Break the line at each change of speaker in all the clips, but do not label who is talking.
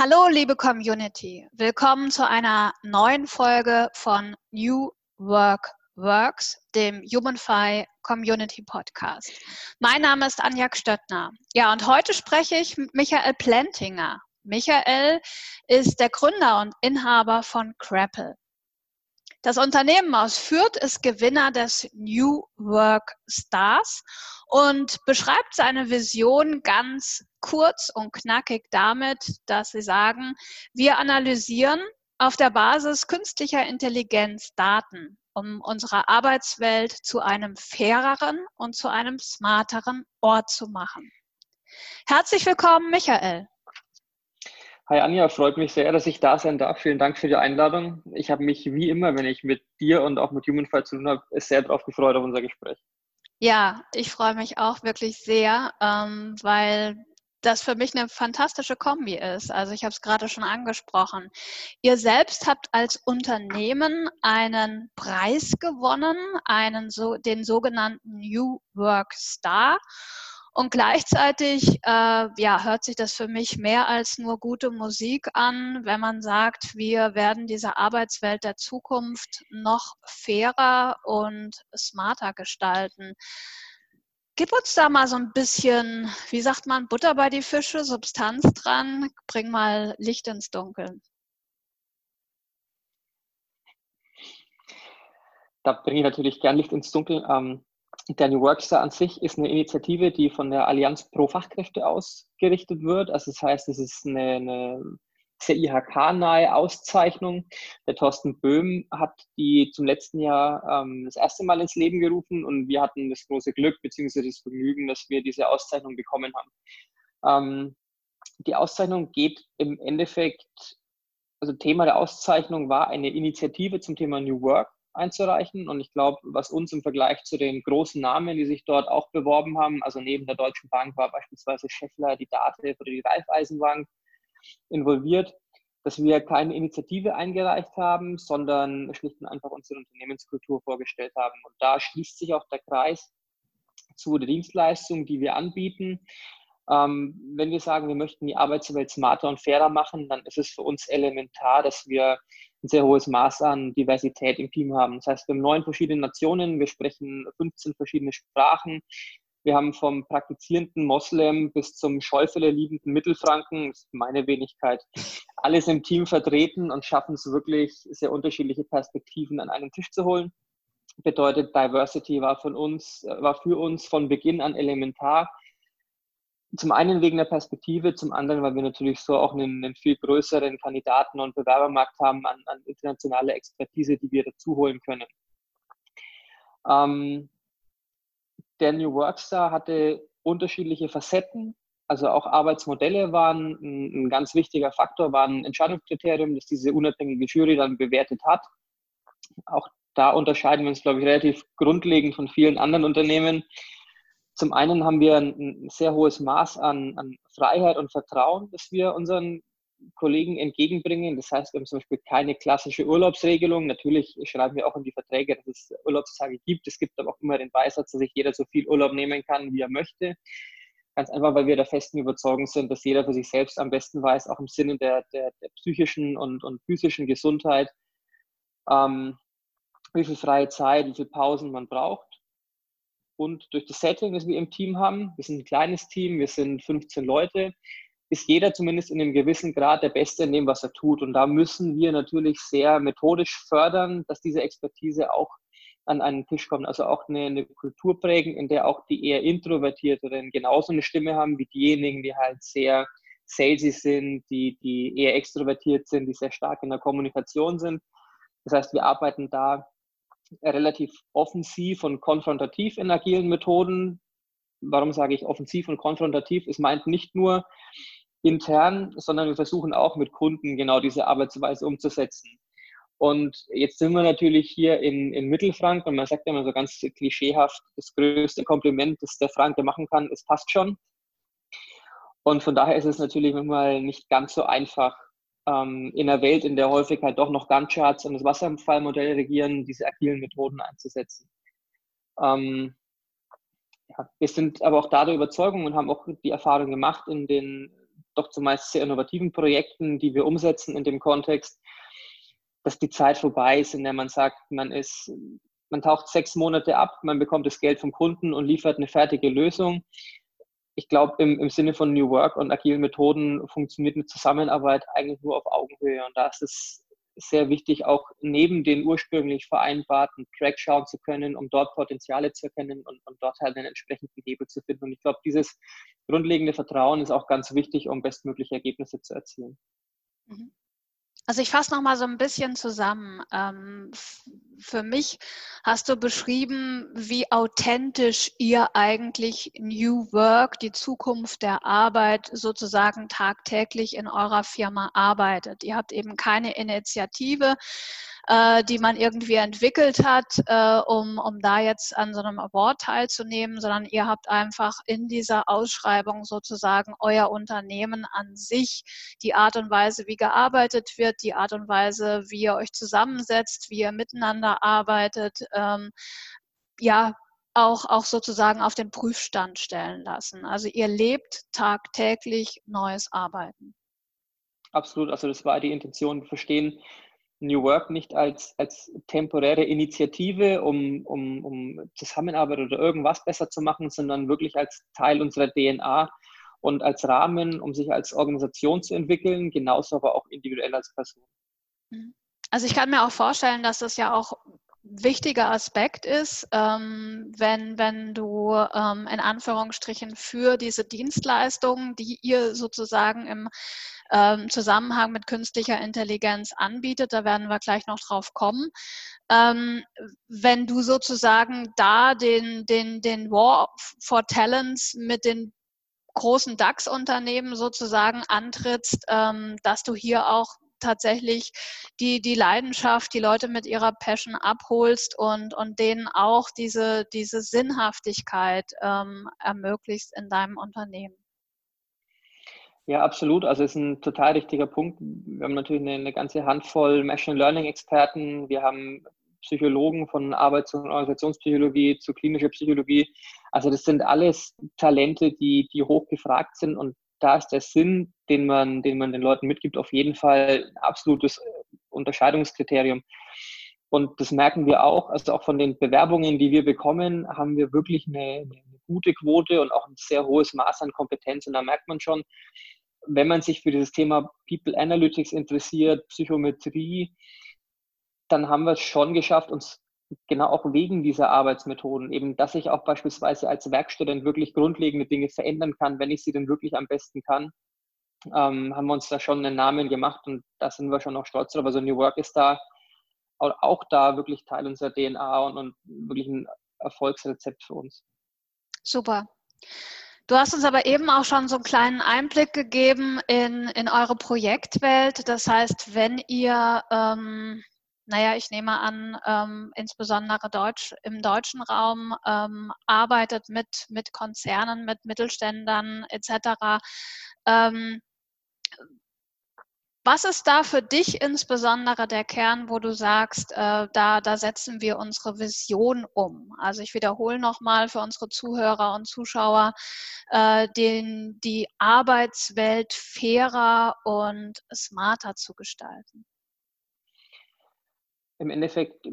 Hallo, liebe Community. Willkommen zu einer neuen Folge von New Work Works, dem HumanFi Community Podcast. Mein Name ist Anja Stöttner. Ja, und heute spreche ich mit Michael Plantinger. Michael ist der Gründer und Inhaber von Crapple. Das Unternehmen aus Fürth ist Gewinner des New Work Stars und beschreibt seine Vision ganz kurz und knackig damit, dass sie sagen, wir analysieren auf der Basis künstlicher Intelligenz Daten, um unsere Arbeitswelt zu einem faireren und zu einem smarteren Ort zu machen. Herzlich willkommen, Michael.
Hi Anja, freut mich sehr, dass ich da sein darf. Vielen Dank für die Einladung. Ich habe mich wie immer, wenn ich mit dir und auch mit HumanFi zu tun habe, sehr darauf gefreut auf unser Gespräch.
Ja, ich freue mich auch wirklich sehr, ähm, weil das für mich eine fantastische Kombi ist. Also ich habe es gerade schon angesprochen. Ihr selbst habt als Unternehmen einen Preis gewonnen, einen so, den sogenannten New Work Star. Und gleichzeitig äh, ja, hört sich das für mich mehr als nur gute Musik an, wenn man sagt, wir werden diese Arbeitswelt der Zukunft noch fairer und smarter gestalten. Gib uns da mal so ein bisschen, wie sagt man, Butter bei die Fische, Substanz dran, bring mal Licht ins Dunkeln.
Da bringe ich natürlich gern Licht ins Dunkeln. Ähm, der New Workstar an sich ist eine Initiative, die von der Allianz pro Fachkräfte ausgerichtet wird. Also das heißt, es ist eine, eine sehr IHK-nahe Auszeichnung. Der Thorsten Böhm hat die zum letzten Jahr ähm, das erste Mal ins Leben gerufen und wir hatten das große Glück bzw. das Vergnügen, dass wir diese Auszeichnung bekommen haben. Ähm, die Auszeichnung geht im Endeffekt, also Thema der Auszeichnung war eine Initiative zum Thema New Work einzureichen. Und ich glaube, was uns im Vergleich zu den großen Namen, die sich dort auch beworben haben, also neben der Deutschen Bank war beispielsweise Scheffler, die DATEV oder die Raiffeisenbank involviert, dass wir keine Initiative eingereicht haben, sondern schlicht und einfach unsere Unternehmenskultur vorgestellt haben. Und da schließt sich auch der Kreis zu der Dienstleistung, die wir anbieten. Ähm, wenn wir sagen, wir möchten die Arbeitswelt smarter und fairer machen, dann ist es für uns elementar, dass wir ein sehr hohes Maß an Diversität im Team haben. Das heißt, wir haben neun verschiedene Nationen, wir sprechen 15 verschiedene Sprachen. Wir haben vom praktizierenden Moslem bis zum Schäufele liebenden Mittelfranken, ist meine Wenigkeit, alles im Team vertreten und schaffen es wirklich, sehr unterschiedliche Perspektiven an einen Tisch zu holen. Bedeutet, Diversity war von uns, war für uns von Beginn an elementar zum einen wegen der Perspektive, zum anderen, weil wir natürlich so auch einen, einen viel größeren Kandidaten- und Bewerbermarkt haben an, an internationaler Expertise, die wir dazu holen können. Ähm, der New Workstar hatte unterschiedliche Facetten, also auch Arbeitsmodelle waren ein, ein ganz wichtiger Faktor, waren ein Entscheidungskriterium, das diese unabhängige Jury dann bewertet hat. Auch da unterscheiden wir uns, glaube ich, relativ grundlegend von vielen anderen Unternehmen. Zum einen haben wir ein, sehr hohes Maß an, an Freiheit und Vertrauen, das wir unseren Kollegen entgegenbringen. Das heißt, wir haben zum Beispiel keine klassische Urlaubsregelung. Natürlich schreiben wir auch in die Verträge, dass es Urlaubstage gibt. Es gibt aber auch immer den Beisatz, dass sich jeder so viel Urlaub nehmen kann, wie er möchte. Ganz einfach, weil wir der festen Überzeugung sind, dass jeder für sich selbst am besten weiß, auch im Sinne der, der, der psychischen und, und physischen Gesundheit, ähm, wie viel freie Zeit, wie viele Pausen man braucht. Und durch das Setting, das wir im Team haben, wir sind ein kleines Team, wir sind 15 Leute, ist jeder zumindest in einem gewissen Grad der Beste in dem, was er tut. Und da müssen wir natürlich sehr methodisch fördern, dass diese Expertise auch an einen Tisch kommt. Also auch eine, eine Kultur prägen, in der auch die eher Introvertierteren genauso eine Stimme haben wie diejenigen, die halt sehr salesy sind, die, die eher extrovertiert sind, die sehr stark in der Kommunikation sind. Das heißt, wir arbeiten da relativ offensiv und konfrontativ in agilen Methoden. Warum sage ich offensiv und konfrontativ? Es meint nicht nur intern, sondern wir versuchen auch mit Kunden genau diese Arbeitsweise umzusetzen. Und jetzt sind wir natürlich hier in, in Mittelfrank und man sagt ja immer so ganz klischeehaft, das größte Kompliment, das der Franke machen kann, es passt schon. Und von daher ist es natürlich manchmal nicht ganz so einfach, ähm, in einer Welt, in der häufig halt doch noch Gantt-Charts und das Wasserfallmodell regieren, diese agilen Methoden einzusetzen. Ähm, ja, wir sind aber auch da der Überzeugung und haben auch die Erfahrung gemacht in den doch zumeist sehr innovativen Projekten, die wir umsetzen in dem Kontext, dass die Zeit vorbei ist, in der man sagt, man ist, man taucht sechs Monate ab, man bekommt das Geld vom Kunden und liefert eine fertige Lösung. Ich glaube, im, im Sinne von New Work und agilen Methoden funktioniert eine Zusammenarbeit eigentlich nur auf Augenhöhe. Und da ist es sehr wichtig, auch neben den ursprünglich vereinbarten Track schauen zu können, um dort Potenziale zu erkennen und, und dort halt einen entsprechenden Hebel zu finden. Und ich glaube, dieses grundlegende Vertrauen ist auch ganz wichtig, um bestmögliche Ergebnisse zu erzielen.
Mhm. Also ich fasse noch mal so ein bisschen zusammen. Ähm, für mich hast du beschrieben, wie authentisch ihr eigentlich New Work, die Zukunft der Arbeit sozusagen tagtäglich in eurer Firma arbeitet. Ihr habt eben keine Initiative, äh, die man irgendwie entwickelt hat, äh, um, um da jetzt an so einem Award teilzunehmen, sondern ihr habt einfach in dieser Ausschreibung sozusagen euer Unternehmen an sich, die Art und Weise, wie gearbeitet wird, die Art und Weise, wie ihr euch zusammensetzt, wie ihr miteinander arbeitet, ähm, ja, auch, auch sozusagen auf den Prüfstand stellen lassen. Also ihr lebt tagtäglich neues Arbeiten.
Absolut, also das war die Intention. Wir verstehen New Work nicht als, als temporäre Initiative, um, um, um Zusammenarbeit oder irgendwas besser zu machen, sondern wirklich als Teil unserer DNA und als Rahmen, um sich als Organisation zu entwickeln, genauso aber auch individuell als Person.
Mhm. Also ich kann mir auch vorstellen, dass das ja auch wichtiger Aspekt ist, ähm, wenn, wenn du ähm, in Anführungsstrichen für diese Dienstleistungen, die ihr sozusagen im ähm, Zusammenhang mit künstlicher Intelligenz anbietet. Da werden wir gleich noch drauf kommen. Ähm, wenn du sozusagen da den, den, den War for Talents mit den großen DAX-Unternehmen sozusagen antrittst, ähm, dass du hier auch tatsächlich die, die Leidenschaft, die Leute mit ihrer Passion abholst und, und denen auch diese, diese Sinnhaftigkeit ähm, ermöglicht in deinem Unternehmen.
Ja, absolut. Also es ist ein total richtiger Punkt. Wir haben natürlich eine, eine ganze Handvoll Machine Learning Experten. Wir haben Psychologen von Arbeits- und Organisationspsychologie zu klinischer Psychologie. Also das sind alles Talente, die, die hoch gefragt sind und da ist der Sinn, den man, den man den Leuten mitgibt, auf jeden Fall ein absolutes Unterscheidungskriterium. Und das merken wir auch, also auch von den Bewerbungen, die wir bekommen, haben wir wirklich eine, eine gute Quote und auch ein sehr hohes Maß an Kompetenz. Und da merkt man schon, wenn man sich für dieses Thema People Analytics interessiert, Psychometrie, dann haben wir es schon geschafft, uns genau auch wegen dieser Arbeitsmethoden, eben, dass ich auch beispielsweise als Werkstudent wirklich grundlegende Dinge verändern kann, wenn ich sie denn wirklich am besten kann, ähm, haben wir uns da schon einen Namen gemacht und da sind wir schon auch stolz drauf. Also New Work ist da auch da wirklich Teil unserer DNA und, und wirklich ein Erfolgsrezept für uns.
Super. Du hast uns aber eben auch schon so einen kleinen Einblick gegeben in, in eure Projektwelt. Das heißt, wenn ihr, ähm, naja, ich nehme an, ähm, insbesondere Deutsch, im deutschen Raum ähm, arbeitet mit, mit Konzernen, mit Mittelständern etc., ähm, was ist da für dich insbesondere der Kern, wo du sagst, äh, da, da setzen wir unsere Vision um? Also ich wiederhole nochmal für unsere Zuhörer und Zuschauer, äh, den, die Arbeitswelt fairer und smarter zu gestalten.
Im Endeffekt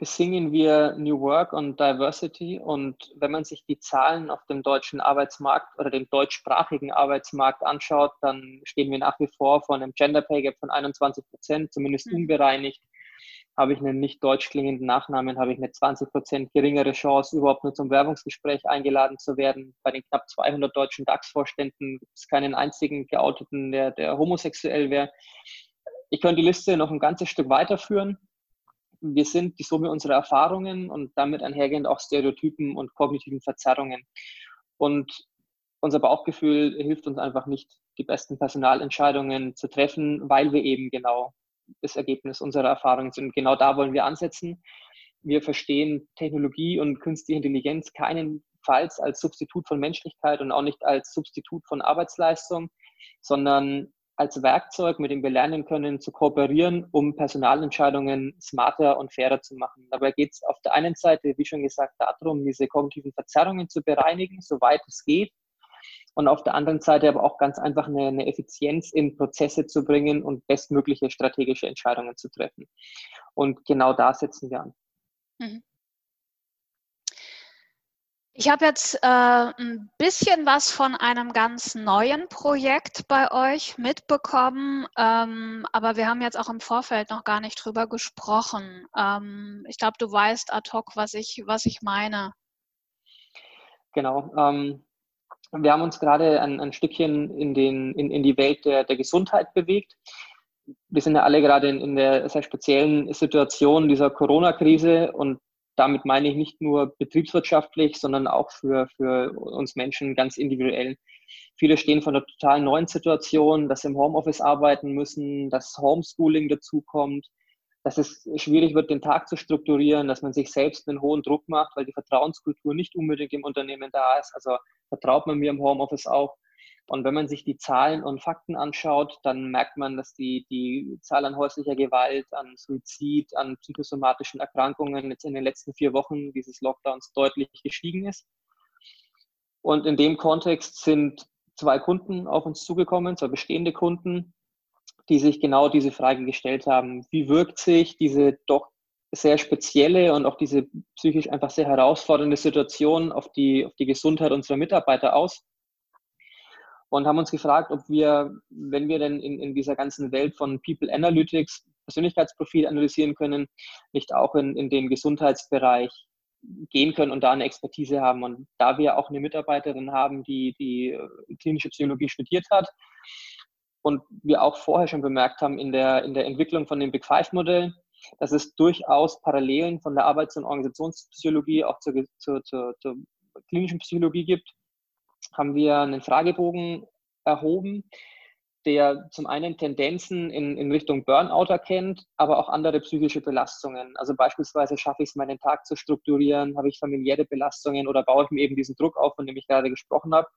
besingen wir New Work und Diversity. Und wenn man sich die Zahlen auf dem deutschen Arbeitsmarkt oder dem deutschsprachigen Arbeitsmarkt anschaut, dann stehen wir nach wie vor vor einem Gender Pay Gap von 21 Prozent, zumindest mhm. unbereinigt. Habe ich einen nicht deutsch klingenden Nachnamen, habe ich eine 20 Prozent geringere Chance, überhaupt nur zum Werbungsgespräch eingeladen zu werden. Bei den knapp 200 deutschen DAX-Vorständen gibt es keinen einzigen Geouteten, der, der homosexuell wäre. Ich könnte die Liste noch ein ganzes Stück weiterführen wir sind die Summe unserer Erfahrungen und damit einhergehend auch Stereotypen und kognitiven Verzerrungen. Und unser Bauchgefühl hilft uns einfach nicht, die besten Personalentscheidungen zu treffen, weil wir eben genau das Ergebnis unserer Erfahrungen sind. Genau da wollen wir ansetzen. Wir verstehen Technologie und künstliche Intelligenz keinenfalls als Substitut von Menschlichkeit und auch nicht als Substitut von Arbeitsleistung, sondern als Werkzeug, mit dem wir lernen können, zu kooperieren, um Personalentscheidungen smarter und fairer zu machen. Dabei geht es auf der einen Seite, wie schon gesagt, darum, diese kognitiven Verzerrungen zu bereinigen, soweit es geht. und auf der anderen Seite aber auch ganz einfach eine, eine Effizienz in Prozesse zu bringen und bestmögliche strategische Entscheidungen zu treffen. Und genau da setzen wir an. Mhm.
Ich habe jetzt äh, ein bisschen was von einem ganz neuen Projekt bei euch mitbekommen, ähm, aber wir haben jetzt auch im Vorfeld noch gar nicht drüber gesprochen. Ähm, ich glaube, du weißt ad hoc, was ich, was ich meine.
Genau. Ähm, wir haben uns gerade ein, ein Stückchen in, den, in, in die Welt der, der Gesundheit bewegt. Wir sind ja alle gerade in, in der sehr speziellen Situation dieser Corona-Krise und damit meine ich nicht nur betriebswirtschaftlich, sondern auch für, für uns Menschen ganz individuell. Viele stehen von einer total neuen Situation, dass sie im Homeoffice arbeiten müssen, dass Homeschooling dazukommt, dass es schwierig wird, den Tag zu strukturieren, dass man sich selbst einen hohen Druck macht, weil die Vertrauenskultur nicht unbedingt im Unternehmen da ist. Also vertraut man mir im Homeoffice auch. Und wenn man sich die Zahlen und Fakten anschaut, dann merkt man, dass die, die Zahl an häuslicher Gewalt, an Suizid, an psychosomatischen Erkrankungen jetzt in den letzten vier Wochen dieses Lockdowns deutlich gestiegen ist. Und in dem Kontext sind zwei Kunden auf uns zugekommen, zwei bestehende Kunden, die sich genau diese Frage gestellt haben. Wie wirkt sich diese doch sehr spezielle und auch diese psychisch einfach sehr herausfordernde Situation auf die, auf die Gesundheit unserer Mitarbeiter aus? Und haben uns gefragt, ob wir, wenn wir denn in, in dieser ganzen Welt von People Analytics Persönlichkeitsprofil analysieren können, nicht auch in, in den Gesundheitsbereich gehen können und da eine Expertise haben. Und da wir auch eine Mitarbeiterin haben, die die äh, klinische Psychologie studiert hat und wir auch vorher schon bemerkt haben in der, in der Entwicklung von dem Big Five-Modell, dass es durchaus Parallelen von der Arbeits- und Organisationspsychologie auch zur, zur, zur, zur klinischen Psychologie gibt, haben wir einen Fragebogen erhoben, der zum einen Tendenzen in, in Richtung Burnout erkennt, aber auch andere psychische Belastungen. Also beispielsweise schaffe ich es, meinen Tag zu strukturieren, habe ich familiäre Belastungen oder baue ich mir eben diesen Druck auf, von dem ich gerade gesprochen habe.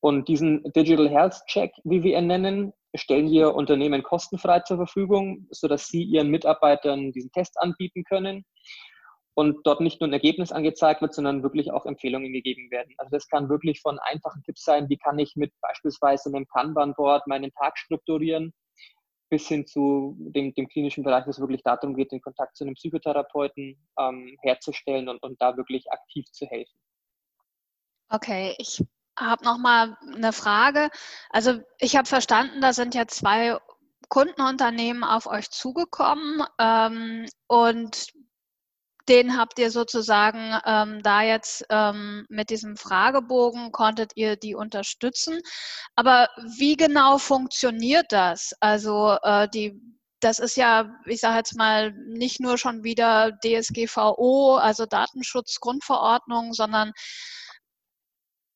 Und diesen Digital Health Check, wie wir ihn nennen, stellen wir Unternehmen kostenfrei zur Verfügung, sodass sie ihren Mitarbeitern diesen Test anbieten können und dort nicht nur ein Ergebnis angezeigt wird, sondern wirklich auch Empfehlungen gegeben werden. Also das kann wirklich von einfachen Tipps sein, wie kann ich mit beispielsweise einem Kanban-Board meinen Tag strukturieren, bis hin zu dem, dem klinischen Bereich, wo es wirklich darum geht, den Kontakt zu einem Psychotherapeuten ähm, herzustellen und, und da wirklich aktiv zu helfen.
Okay, ich habe noch mal eine Frage. Also ich habe verstanden, da sind ja zwei Kundenunternehmen auf euch zugekommen ähm, und den habt ihr sozusagen ähm, da jetzt ähm, mit diesem Fragebogen, konntet ihr die unterstützen. Aber wie genau funktioniert das? Also äh, die, das ist ja, ich sage jetzt mal, nicht nur schon wieder DSGVO, also Datenschutzgrundverordnung, sondern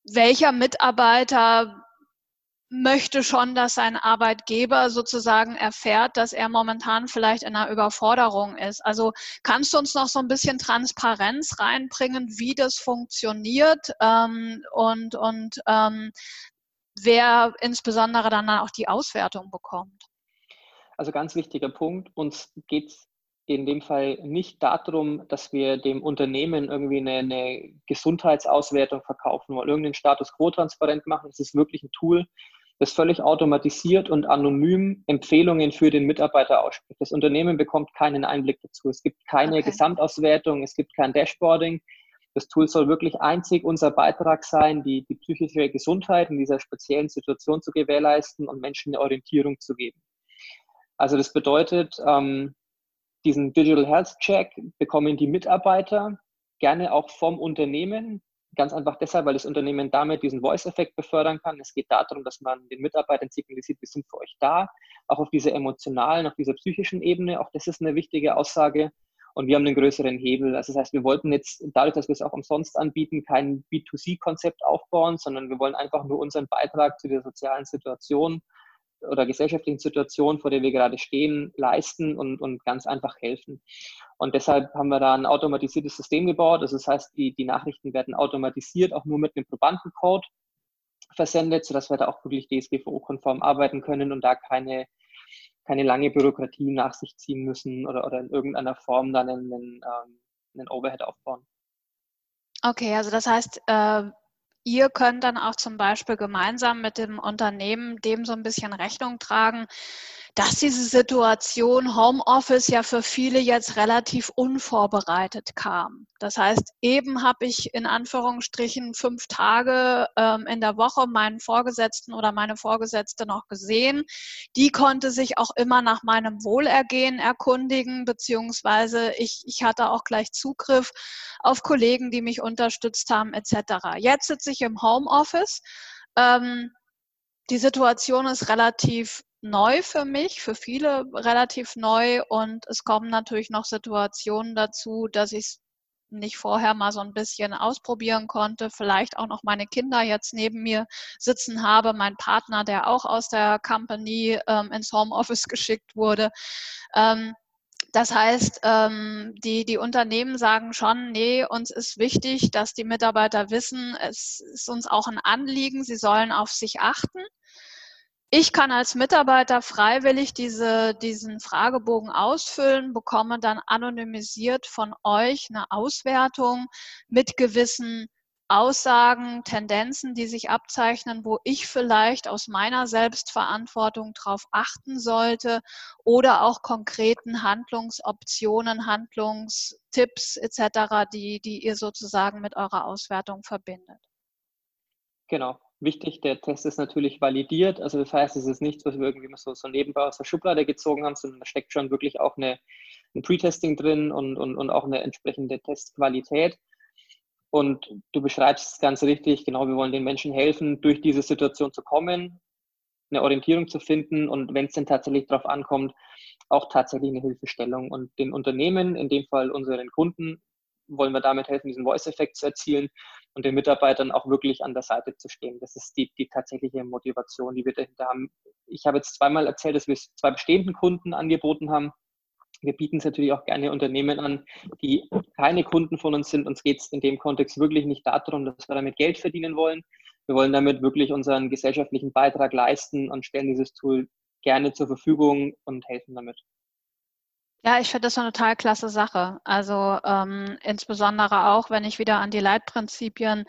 welcher Mitarbeiter möchte schon, dass sein Arbeitgeber sozusagen erfährt, dass er momentan vielleicht in einer Überforderung ist. Also kannst du uns noch so ein bisschen Transparenz reinbringen, wie das funktioniert ähm, und, und ähm, wer insbesondere dann auch die Auswertung bekommt?
Also ganz wichtiger Punkt. Uns geht es in dem Fall nicht darum, dass wir dem Unternehmen irgendwie eine, eine Gesundheitsauswertung verkaufen wollen, irgendeinen Status quo transparent machen. Es ist wirklich ein Tool, das völlig automatisiert und anonym Empfehlungen für den Mitarbeiter ausspricht. Das Unternehmen bekommt keinen Einblick dazu. Es gibt keine okay. Gesamtauswertung, es gibt kein Dashboarding. Das Tool soll wirklich einzig unser Beitrag sein, die, die psychische Gesundheit in dieser speziellen Situation zu gewährleisten und Menschen eine Orientierung zu geben. Also das bedeutet, ähm, diesen Digital Health Check bekommen die Mitarbeiter gerne auch vom Unternehmen Ganz einfach deshalb, weil das Unternehmen damit diesen Voice-Effekt befördern kann. Es geht darum, dass man den Mitarbeitern signalisiert, wir sind für euch da, auch auf dieser emotionalen, auf dieser psychischen Ebene. Auch das ist eine wichtige Aussage. Und wir haben einen größeren Hebel. Also das heißt, wir wollten jetzt, dadurch, dass wir es auch umsonst anbieten, kein B2C-Konzept aufbauen, sondern wir wollen einfach nur unseren Beitrag zu der sozialen Situation oder gesellschaftlichen Situation, vor der wir gerade stehen, leisten und, und ganz einfach helfen. Und deshalb haben wir da ein automatisiertes System gebaut. Also das heißt, die, die Nachrichten werden automatisiert, auch nur mit einem Probandencode versendet, sodass wir da auch wirklich DSGVO-konform arbeiten können und da keine, keine lange Bürokratie nach sich ziehen müssen oder, oder in irgendeiner Form dann einen, einen, ähm, Overhead aufbauen.
Okay, also das heißt, äh, ihr könnt dann auch zum Beispiel gemeinsam mit dem Unternehmen dem so ein bisschen Rechnung tragen, dass diese Situation Homeoffice ja für viele jetzt relativ unvorbereitet kam. Das heißt, eben habe ich in Anführungsstrichen fünf Tage ähm, in der Woche meinen Vorgesetzten oder meine Vorgesetzte noch gesehen. Die konnte sich auch immer nach meinem Wohlergehen erkundigen, beziehungsweise ich, ich hatte auch gleich Zugriff auf Kollegen, die mich unterstützt haben, etc. Jetzt sitze ich im Homeoffice. Ähm, die Situation ist relativ neu für mich, für viele relativ neu und es kommen natürlich noch Situationen dazu, dass ich es nicht vorher mal so ein bisschen ausprobieren konnte, vielleicht auch noch meine Kinder jetzt neben mir sitzen habe, mein Partner, der auch aus der Company ähm, ins Homeoffice geschickt wurde. Ähm, das heißt, ähm, die, die Unternehmen sagen schon, nee, uns ist wichtig, dass die Mitarbeiter wissen, es ist uns auch ein Anliegen, sie sollen auf sich achten. Ich kann als Mitarbeiter freiwillig diese, diesen Fragebogen ausfüllen, bekomme dann anonymisiert von euch eine Auswertung mit gewissen Aussagen, Tendenzen, die sich abzeichnen, wo ich vielleicht aus meiner Selbstverantwortung darauf achten sollte oder auch konkreten Handlungsoptionen, Handlungstipps etc., die, die ihr sozusagen mit eurer Auswertung verbindet.
Genau, wichtig, der Test ist natürlich validiert. Also das heißt, es ist nichts, was wir irgendwie so, so nebenbei aus der Schublade gezogen haben, sondern da steckt schon wirklich auch eine, ein Pre-Testing drin und, und, und auch eine entsprechende Testqualität. Und du beschreibst es ganz richtig, genau, wir wollen den Menschen helfen, durch diese Situation zu kommen, eine Orientierung zu finden und wenn es denn tatsächlich darauf ankommt, auch tatsächlich eine Hilfestellung. Und den Unternehmen, in dem Fall unseren Kunden, wollen wir damit helfen, diesen Voice-Effekt zu erzielen und den Mitarbeitern auch wirklich an der Seite zu stehen. Das ist die, die tatsächliche Motivation, die wir dahinter haben. Ich habe jetzt zweimal erzählt, dass wir es zwei bestehenden Kunden angeboten haben. Wir bieten es natürlich auch gerne Unternehmen an, die keine Kunden von uns sind. Uns geht es in dem Kontext wirklich nicht darum, dass wir damit Geld verdienen wollen. Wir wollen damit wirklich unseren gesellschaftlichen Beitrag leisten und stellen dieses Tool gerne zur Verfügung und helfen damit.
Ja, ich finde das eine total klasse Sache. Also ähm, insbesondere auch, wenn ich wieder an die Leitprinzipien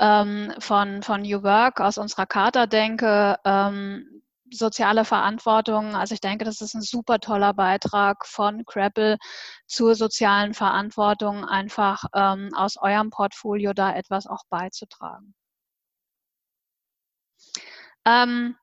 ähm, von, von New Work aus unserer Charta denke, ähm, soziale Verantwortung. Also ich denke, das ist ein super toller Beitrag von Crapple zur sozialen Verantwortung, einfach ähm, aus eurem Portfolio da etwas auch beizutragen. Ähm,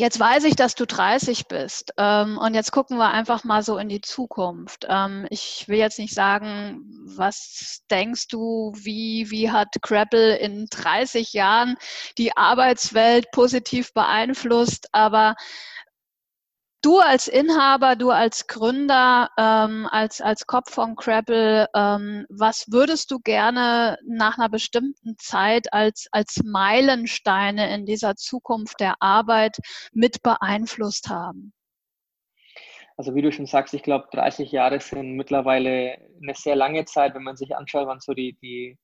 Jetzt weiß ich, dass du 30 bist ähm, und jetzt gucken wir einfach mal so in die Zukunft. Ähm, ich will jetzt nicht sagen, was denkst du, wie, wie hat Crapple in 30 Jahren die Arbeitswelt positiv beeinflusst, aber Du als Inhaber, du als Gründer, ähm, als, als Kopf von Crapple, ähm, was würdest du gerne nach einer bestimmten Zeit als, als Meilensteine in dieser Zukunft der Arbeit mit beeinflusst haben?
Also wie du schon sagst, ich glaube, 30 Jahre sind mittlerweile eine sehr lange Zeit, wenn man sich anschaut, wann so die, die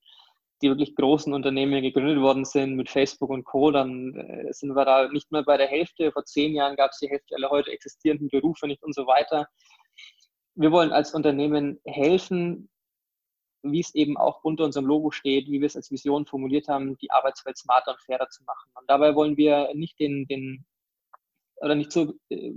die wirklich großen Unternehmen gegründet worden sind mit Facebook und Co., dann äh, sind wir da nicht mehr bei der Hälfte. Vor zehn Jahren gab es die Hälfte aller heute existierenden Berufe nicht und so weiter. Wir wollen als Unternehmen helfen, wie es eben auch unter unserem Logo steht, wie wir es als Vision formuliert haben, die Arbeitswelt smarter und fairer zu machen. Und dabei wollen wir nicht den, den oder nicht so, äh,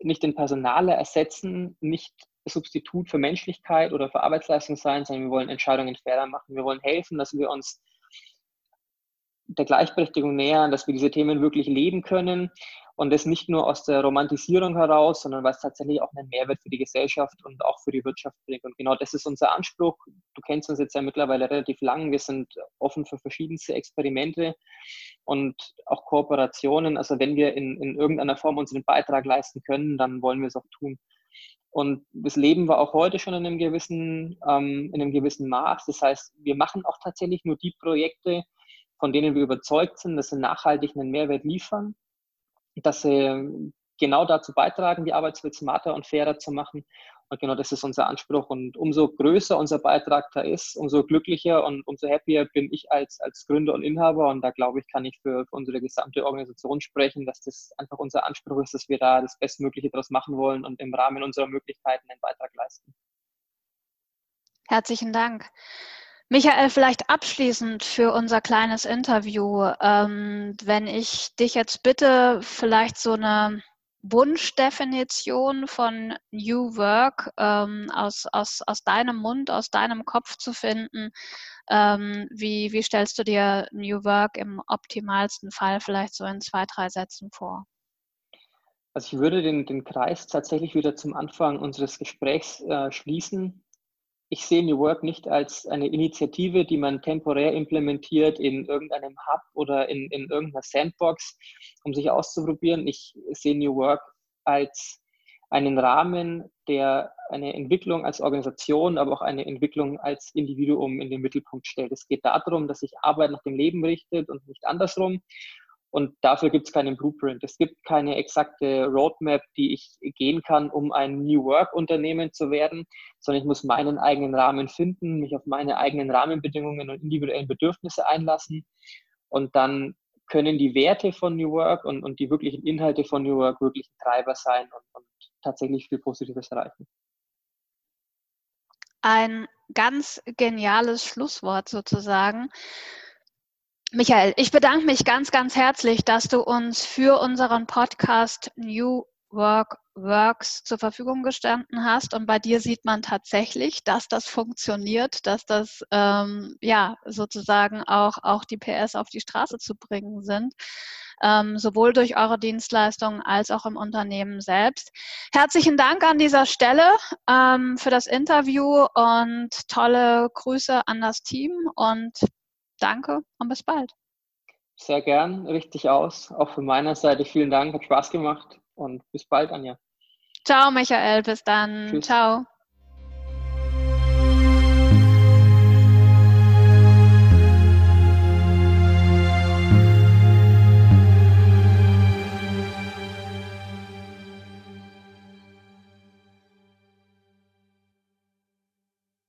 nicht den Personaler ersetzen, nicht Substitut für Menschlichkeit oder für Arbeitsleistung sein, sondern wir wollen Entscheidungen fairer machen. Wir wollen helfen, dass wir uns der Gleichberechtigung nähern, dass wir diese Themen wirklich leben können und das nicht nur aus der Romantisierung heraus, sondern es tatsächlich auch einen Mehrwert für die Gesellschaft und auch für die Wirtschaft bringt. Und genau das ist unser Anspruch. Du kennst uns jetzt ja mittlerweile relativ lang. Wir sind offen für verschiedenste Experimente und auch Kooperationen. Also wenn wir in, in irgendeiner Form unseren Beitrag leisten können, dann wollen wir es auch tun. Und das leben wir auch heute schon in einem gewissen, ähm, in einem gewissen Maß. Das heißt, wir machen auch tatsächlich nur die Projekte, von denen wir überzeugt sind, dass sie nachhaltig einen Mehrwert liefern, dass sie genau dazu beitragen, die Arbeitswelt smarter und fairer zu machen und genau das ist unser Anspruch. Und umso größer unser Beitrag da ist, umso glücklicher und umso happier bin ich als, als Gründer und Inhaber. Und da glaube ich, kann ich für, für unsere gesamte Organisation sprechen, dass das einfach unser Anspruch ist, dass wir da das Bestmögliche daraus machen wollen und im Rahmen unserer Möglichkeiten einen Beitrag leisten.
Herzlichen Dank. Michael, vielleicht abschließend für unser kleines Interview, ähm, wenn ich dich jetzt bitte, vielleicht so eine Wunschdefinition von New Work ähm, aus, aus, aus deinem Mund, aus deinem Kopf zu finden. Ähm, wie, wie stellst du dir New Work im optimalsten Fall vielleicht so in zwei, drei Sätzen vor?
Also ich würde den, den Kreis tatsächlich wieder zum Anfang unseres Gesprächs äh, schließen ich sehe New Work nicht als eine Initiative, die man temporär implementiert in irgendeinem Hub oder in, in irgendeiner Sandbox, um sich auszuprobieren. Ich sehe New Work als einen Rahmen, der eine Entwicklung als Organisation, aber auch eine Entwicklung als Individuum in den Mittelpunkt stellt. Es geht darum, dass sich Arbeit nach dem Leben richtet und nicht andersrum. Und dafür gibt es keinen Blueprint. Es gibt keine exakte Roadmap, die ich gehen kann, um ein New Work-Unternehmen zu werden, sondern ich muss meinen eigenen Rahmen finden, mich auf meine eigenen Rahmenbedingungen und individuellen Bedürfnisse einlassen. Und dann können die Werte von New Work und, und die wirklichen Inhalte von New Work wirklich ein Treiber sein und, und tatsächlich viel Positives erreichen.
Ein ganz geniales Schlusswort sozusagen. Michael, ich bedanke mich ganz, ganz herzlich, dass du uns für unseren Podcast New Work Works zur Verfügung gestanden hast. Und bei dir sieht man tatsächlich, dass das funktioniert, dass das ähm, ja sozusagen auch, auch die PS auf die Straße zu bringen sind. Ähm, sowohl durch eure Dienstleistungen als auch im Unternehmen selbst. Herzlichen Dank an dieser Stelle ähm, für das Interview und tolle Grüße an das Team und danke und bis bald.
Sehr gern, richtig aus. Auch von meiner Seite vielen Dank, hat Spaß gemacht und bis bald, Anja.
Ciao, Michael, bis dann. Tschüss. Ciao.